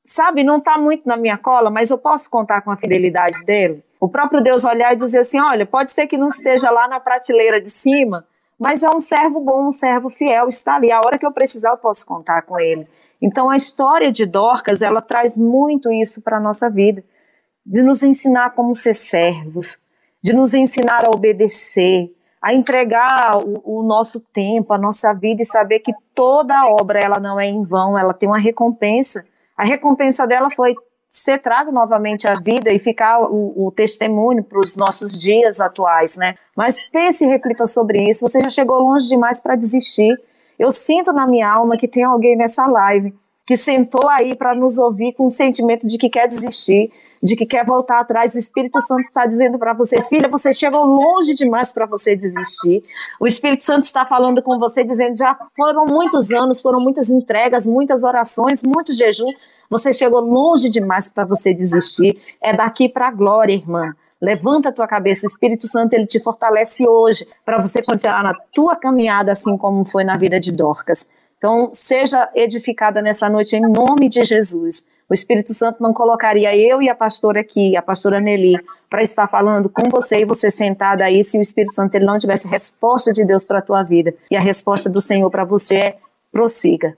sabe, não está muito na minha cola, mas eu posso contar com a fidelidade dele. O próprio Deus olhar e dizer assim: olha, pode ser que não esteja lá na prateleira de cima, mas é um servo bom, um servo fiel, está ali. A hora que eu precisar, eu posso contar com ele. Então, a história de Dorcas, ela traz muito isso para a nossa vida, de nos ensinar como ser servos, de nos ensinar a obedecer, a entregar o, o, nosso tempo, a nossa vida e saber que toda obra ela não é em vão, ela tem uma recompensa. A recompensa dela foi ser trago novamente à vida e ficar o, o testemunho para os nossos dias atuais, né? Mas pense e reflita sobre isso. Você já chegou longe demais para desistir. Eu sinto na minha alma que tem alguém nessa live que sentou aí para nos ouvir com o sentimento de que quer desistir, de que quer voltar atrás, o Espírito Santo está dizendo para você, filha, você chegou longe demais para você desistir. O Espírito Santo está falando com você, dizendo: já foram muitos anos, foram muitas entregas, muitas orações, muitos jejuns. Você chegou longe demais para você desistir. É daqui para a glória, irmã. Levanta a tua cabeça, o Espírito Santo ele te fortalece hoje para você continuar na tua caminhada assim como foi na vida de Dorcas. Então, seja edificada nessa noite em nome de Jesus. O Espírito Santo não colocaria eu e a pastora aqui, a pastora Nelly, para estar falando com você e você sentada aí se o Espírito Santo ele não tivesse resposta de Deus para a tua vida. E a resposta do Senhor para você é: prossiga.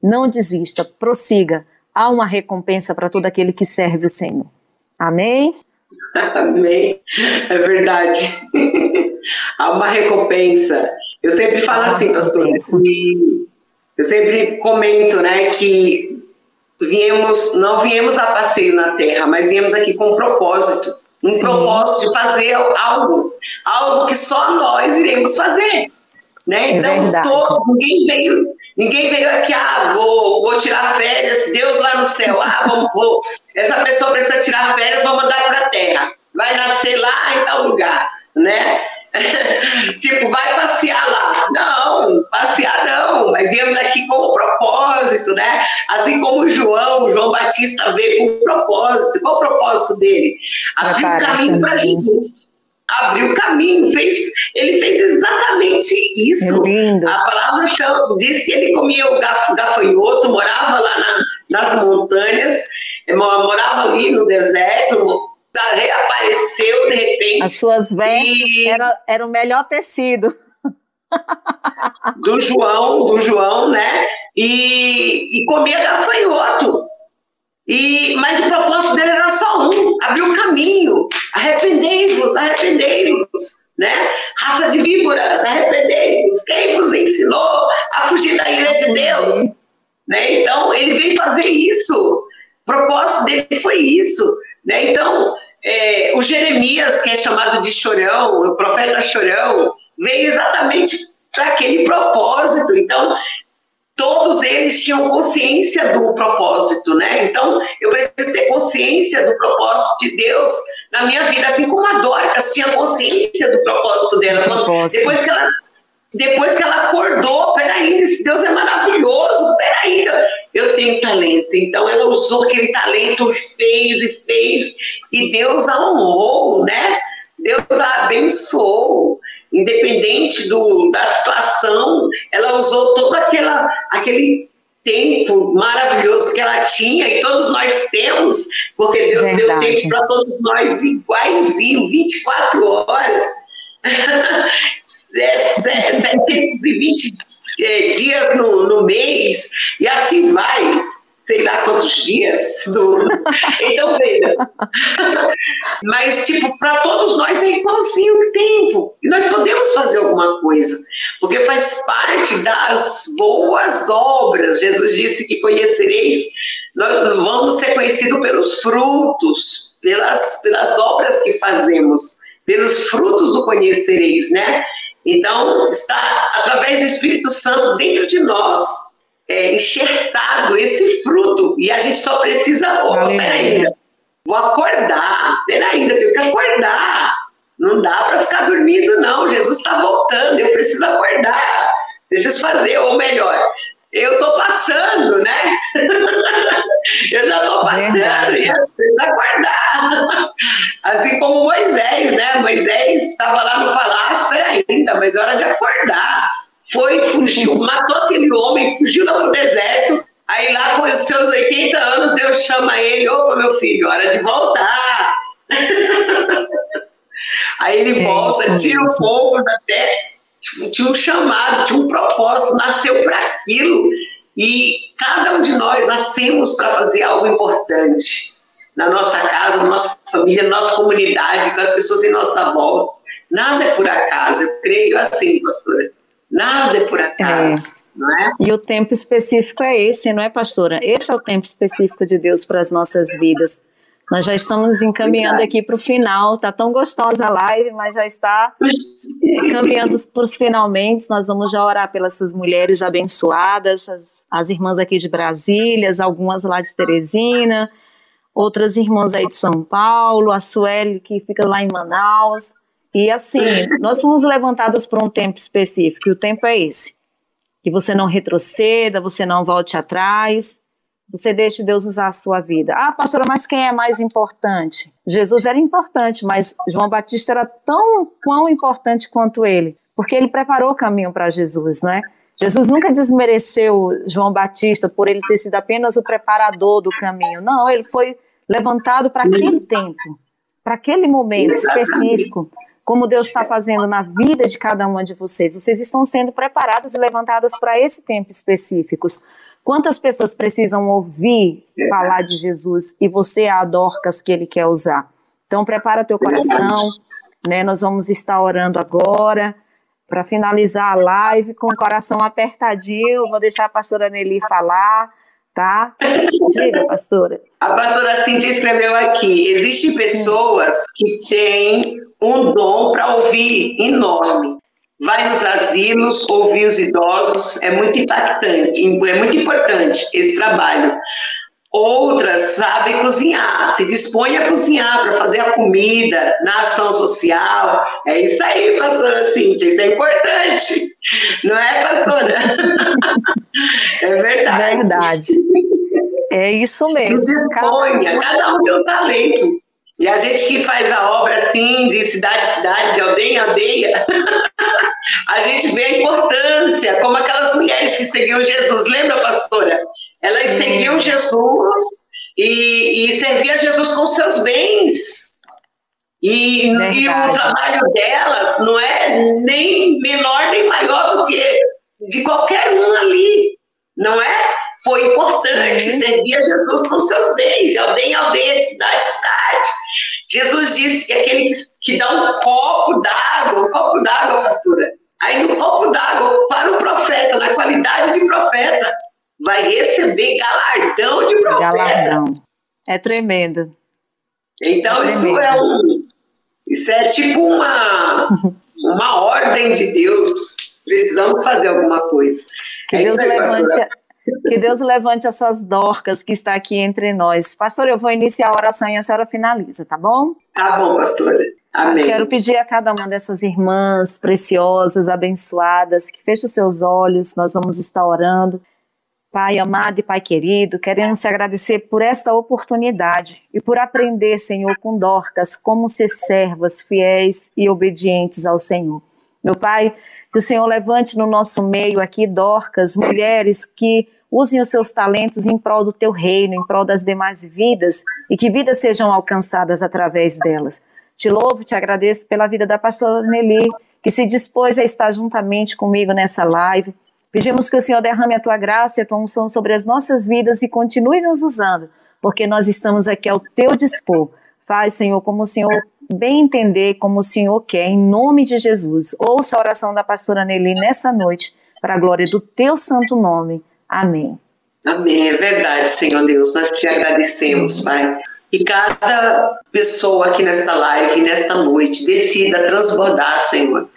Não desista, prossiga. Há uma recompensa para todo aquele que serve o Senhor. Amém? <laughs> Amém. É verdade. <laughs> há uma recompensa. Eu sempre falo assim, pastor, que eu sempre comento, né, que viemos, não viemos a passeio na Terra, mas viemos aqui com um propósito, um Sim. propósito de fazer algo, algo que só nós iremos fazer, né? É então verdade. todos, ninguém veio, ninguém veio aqui, ah, vou, vou tirar férias, Deus lá no céu, ah, vou, vou essa pessoa precisa tirar férias, vou mandar para a Terra, vai nascer lá em tal lugar, né? <laughs> tipo, vai passear lá. Não, passear não, mas viemos aqui com um propósito, né? Assim como o João, João Batista veio com um propósito. Qual o propósito dele? Abrir o caminho para Jesus. Abriu o caminho, fez, ele fez exatamente isso. Lindo. A palavra chama, diz que ele comia o gafanhoto, morava lá na, nas montanhas, morava ali no deserto, reapareceu de repente. As suas vestes e... eram era o melhor tecido. do João, do João, né? E, e comia gafanhoto. E, mas o propósito dele era só um: abrir o caminho. Arrependei-vos, arrependei-vos, né? Raça de víboras, arrependei-vos. Quem vos ensinou a fugir da ira de Deus? Né? Então, ele veio fazer isso. O propósito dele foi isso. Né? Então, é, o Jeremias, que é chamado de chorão, o profeta chorão, veio exatamente para aquele propósito. Então, todos eles tinham consciência do propósito, né? Então, eu preciso ter consciência do propósito de Deus na minha vida, assim como a Dorcas tinha consciência do propósito dela. Propósito. Depois que ela depois que ela acordou, peraí, esse Deus é maravilhoso, peraí, eu tenho talento. Então ela usou aquele talento, fez e fez, e Deus a honrou, né? Deus a abençoou. Independente do, da situação, ela usou todo aquela, aquele tempo maravilhoso que ela tinha e todos nós temos, porque Deus Verdade. deu tempo para todos nós iguaizinho, 24 horas. <laughs> 720 é, dias no, no mês, e assim vai, sei lá quantos dias. Do... <laughs> Então, veja. Mas, tipo, para todos nós é igualzinho o tempo. E nós podemos fazer alguma coisa, porque faz parte das boas obras. Jesus disse que conhecereis, nós vamos ser conhecidos pelos frutos, pelas, pelas obras que fazemos pelos frutos o conhecereis, né? Então, está através do Espírito Santo dentro de nós, é, enxertado esse fruto, e a gente só precisa, opa, peraí, vou acordar, peraí, eu tenho que acordar, não dá para ficar dormindo não, Jesus está voltando, eu preciso acordar, preciso fazer, ou melhor, eu estou passando, né? <laughs> eu já estou passando e eu preciso aguardar. Assim como Moisés, né? Moisés estava lá no palácio, peraí, ainda, mas é hora de acordar. Foi, fugiu, matou aquele homem, fugiu lá para o deserto. Aí lá com os seus 80 anos, Deus chama ele, opa, meu filho, hora de voltar. <laughs> Aí ele volta, tira o fogo da terra tinha um chamado, tinha um propósito, nasceu para aquilo. E cada um de nós nascemos para fazer algo importante na nossa casa, na nossa família, na nossa comunidade, com as pessoas em nossa volta. Nada é por acaso, eu creio assim, pastora. Nada é por acaso. É. Não é? E o tempo específico é esse, não é, pastora? Esse é o tempo específico de Deus para as nossas vidas. Nós já estamos encaminhando aqui para o final. Tá tão gostosa a live, mas já está caminhando para os finalmente. Nós vamos já orar pelas suas mulheres abençoadas, as, as irmãs aqui de Brasília, algumas lá de Teresina, outras irmãs aí de São Paulo, a Sueli que fica lá em Manaus. E assim, nós fomos levantados para um tempo específico, e o tempo é esse. Que você não retroceda, você não volte atrás, você deixe Deus usar a sua vida. Ah, pastora, mas quem é mais importante? Jesus era importante, mas João Batista era tão quão importante quanto ele, porque ele preparou o caminho para Jesus, não é? Jesus nunca desmereceu João Batista por ele ter sido apenas o preparador do caminho. Não, ele foi levantado para aquele tempo, para aquele momento específico, como Deus está fazendo na vida de cada uma de vocês. Vocês estão sendo preparadas e levantadas para esse tempo específicos. Quantas pessoas precisam ouvir falar de Jesus e você é a Dorcas que ele quer usar? Então prepara teu coração, né? Nós vamos estar orando agora para finalizar a live com o coração apertadinho. Vou deixar a pastora Nelly falar, tá? Diga, pastora. A pastora Cintia escreveu aqui: existem pessoas que têm um dom para ouvir enorme. Vai nos asilos, ouvir os idosos, é muito impactante, é muito importante esse trabalho. Outras sabem cozinhar, se dispõem a cozinhar para fazer a comida na ação social. É isso aí, pastora Cíntia, isso é importante. Não é, pastora? <laughs> É verdade. Verdade. É isso mesmo. Se disponha, cada um tem um talento. E a gente que faz a obra assim, de cidade em cidade, de aldeia em aldeia, <laughs> a gente vê a importância, como aquelas mulheres que seguiam Jesus. Lembra, pastora? Elas seguiam Jesus e, e serviam Jesus com seus bens. E, e, o trabalho delas não é nem menor nem maior do que de qualquer um ali, não é? Foi importante Sim. servir a Jesus com seus bens, de aldeia em aldeia, de cidade em cidade. Jesus disse que aquele que, que dá um copo d'água, um copo d'água, pastora, aí no copo d'água para o profeta, na qualidade de profeta, vai receber galardão de profeta. Galardão. É tremendo. Então é isso tremendo. é um, isso é tipo uma, <laughs> uma ordem de Deus. Precisamos fazer alguma coisa. Que é Deus aí, levante, que Deus levante essas dorcas que está aqui entre nós. Pastor, eu vou iniciar a oração e a senhora finaliza, tá bom? Tá bom, pastora. Amém. Quero pedir a cada uma dessas irmãs preciosas, abençoadas, que feche os seus olhos, nós vamos estar orando. Pai amado e Pai querido, queremos te agradecer por esta oportunidade e por aprender, Senhor, com Dorcas, como ser servas fiéis e obedientes ao Senhor. Meu Pai, que o Senhor levante no nosso meio aqui Dorcas, mulheres que usem os seus talentos em prol do teu reino, em prol das demais vidas e que vidas sejam alcançadas através delas. Te louvo, te agradeço pela vida da pastora Nelly, que se dispôs a estar juntamente comigo nessa live Pedimos que o Senhor derrame a tua graça e a tua unção sobre as nossas vidas e continue nos usando, porque nós estamos aqui ao teu dispor. Faz, Senhor, como o Senhor bem entender, como o Senhor quer, em nome de Jesus. Ouça a oração da pastora Nelly nessa noite, para a glória do teu santo nome. Amém. Amém. É verdade, Senhor Deus. Nós te agradecemos, Pai. E cada pessoa aqui nesta live, nesta noite, decida transbordar, Senhor.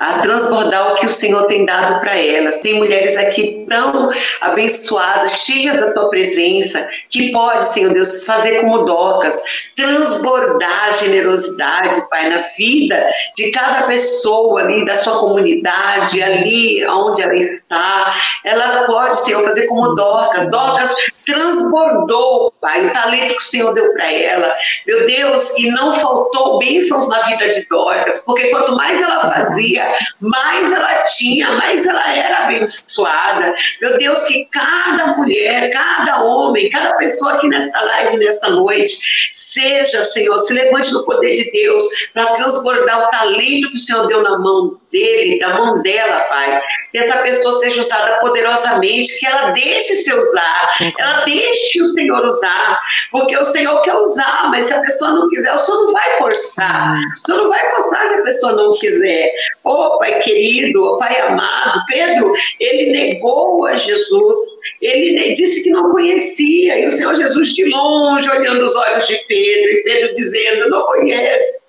A transbordar o que o Senhor tem dado para elas. Tem mulheres aqui tão abençoadas, cheias da tua presença, que pode, Senhor Deus, fazer como docas, transbordar a generosidade, Pai, na vida de cada pessoa ali, da sua comunidade, ali onde ela está. Ela pode, Senhor, fazer como docas. Docas transbordou, Pai, o talento que o Senhor deu para ela. Meu Deus, e não faltou bênçãos na vida de Dorcas, porque quanto mais ela fazia, mais ela tinha, mais ela era abençoada. Meu Deus, que cada mulher, cada homem, cada pessoa aqui nesta live, nesta noite, seja, Senhor, se levante no poder de Deus para transbordar o talento que o Senhor deu na mão dele, da mão dela, Pai. Que essa pessoa seja usada poderosamente, que ela deixe se usar, ela deixe o Senhor usar, porque o Senhor quer usar, mas se a pessoa não quiser, o Senhor não vai forçar. O Senhor não vai forçar se a pessoa não quiser. Ô oh, Pai querido, oh, Pai amado, Pedro, ele negou a Jesus ele disse que não conhecia, e o Senhor Jesus de longe, olhando os olhos de Pedro, e Pedro dizendo, não conhece.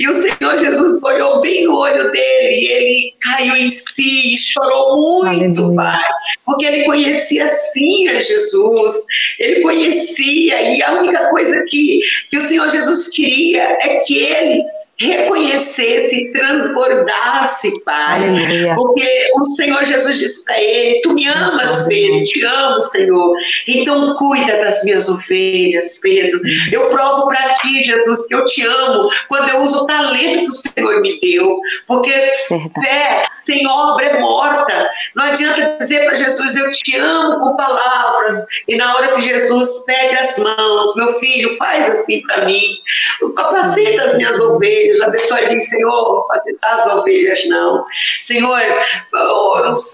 E o Senhor Jesus olhou bem no olho dele, e ele caiu em si e chorou muito, Aleluia. Pai, porque ele conhecia sim a Jesus, ele conhecia, e a única coisa que, que o Senhor Jesus queria é que ele reconhecesse, transbordasse, Pai. Aleluia. Porque o Senhor Jesus disse para ele: Tu me amas, Pedro, te amo, Senhor. Então cuida das minhas ovelhas, Pedro. Eu provo para ti, Jesus, que eu te amo quando eu uso o talento que o Senhor me deu. Porque fé sem obra é morta. Não adianta dizer para Jesus: Eu te amo com palavras. E na hora que Jesus pede as mãos, meu filho, faz assim para mim. Capacita as minhas ovelhas. A pessoa diz, Senhor, apacentar as ovelhas, não. Senhor,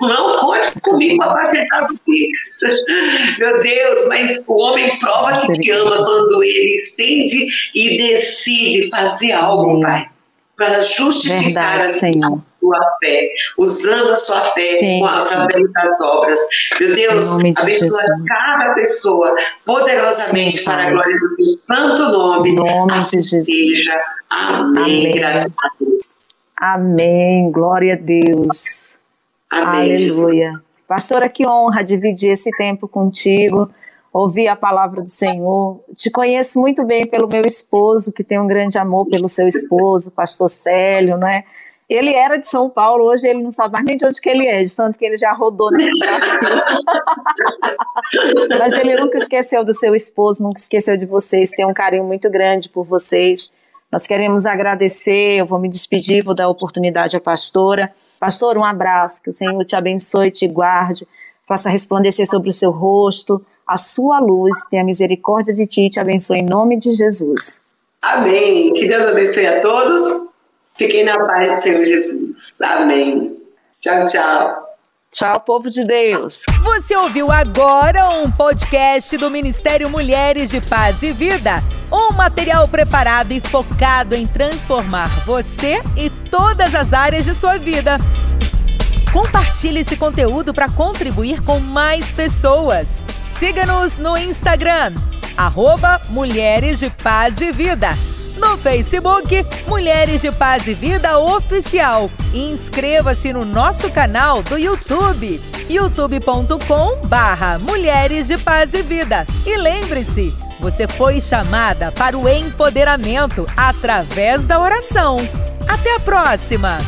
não conte comigo para apacentar as ovelhas. Meu Deus, mas o homem prova que te ama quando ele estende e decide fazer algo, Pai para justificar Verdade, a sua fé, usando a sua fé sim, com através das obras. Meu Deus, abençoa cada pessoa poderosamente sim, para a glória do teu santo nome. nome assim de Jesus. Seja. Amém. Amém. Graças a Deus. Amém. Glória a Deus. Amém. Aleluia. Jesus. Pastora, que honra dividir esse tempo contigo ouvir a palavra do Senhor. Te conheço muito bem pelo meu esposo, que tem um grande amor pelo seu esposo, pastor Célio, não é? Ele era de São Paulo, hoje ele não sabe mais nem de onde que ele é, de tanto que ele já rodou nesse Brasil. <laughs> Mas ele nunca esqueceu do seu esposo, nunca esqueceu de vocês, tem um carinho muito grande por vocês. Nós queremos agradecer, eu vou me despedir, vou dar oportunidade à pastora. Pastor, um abraço, que o Senhor te abençoe, te guarde, faça resplandecer sobre o seu rosto, a sua luz, tenha misericórdia de ti te abençoe em nome de Jesus. Amém. Que Deus abençoe a todos. Fiquem na paz do Senhor Jesus. Amém. Tchau, tchau. Tchau, povo de Deus. Você ouviu agora um podcast do Ministério Mulheres de Paz e Vida. Um material preparado e focado em transformar você e todas as áreas de sua vida. Compartilhe esse conteúdo para contribuir com mais pessoas. Siga-nos no Instagram, arroba Mulheres de Paz e Vida. No Facebook, Mulheres de Paz e Vida Oficial. E inscreva-se no nosso canal do YouTube, youtube.com barra Mulheres de Paz e Vida. E lembre-se, você foi chamada para o empoderamento através da oração. Até a próxima!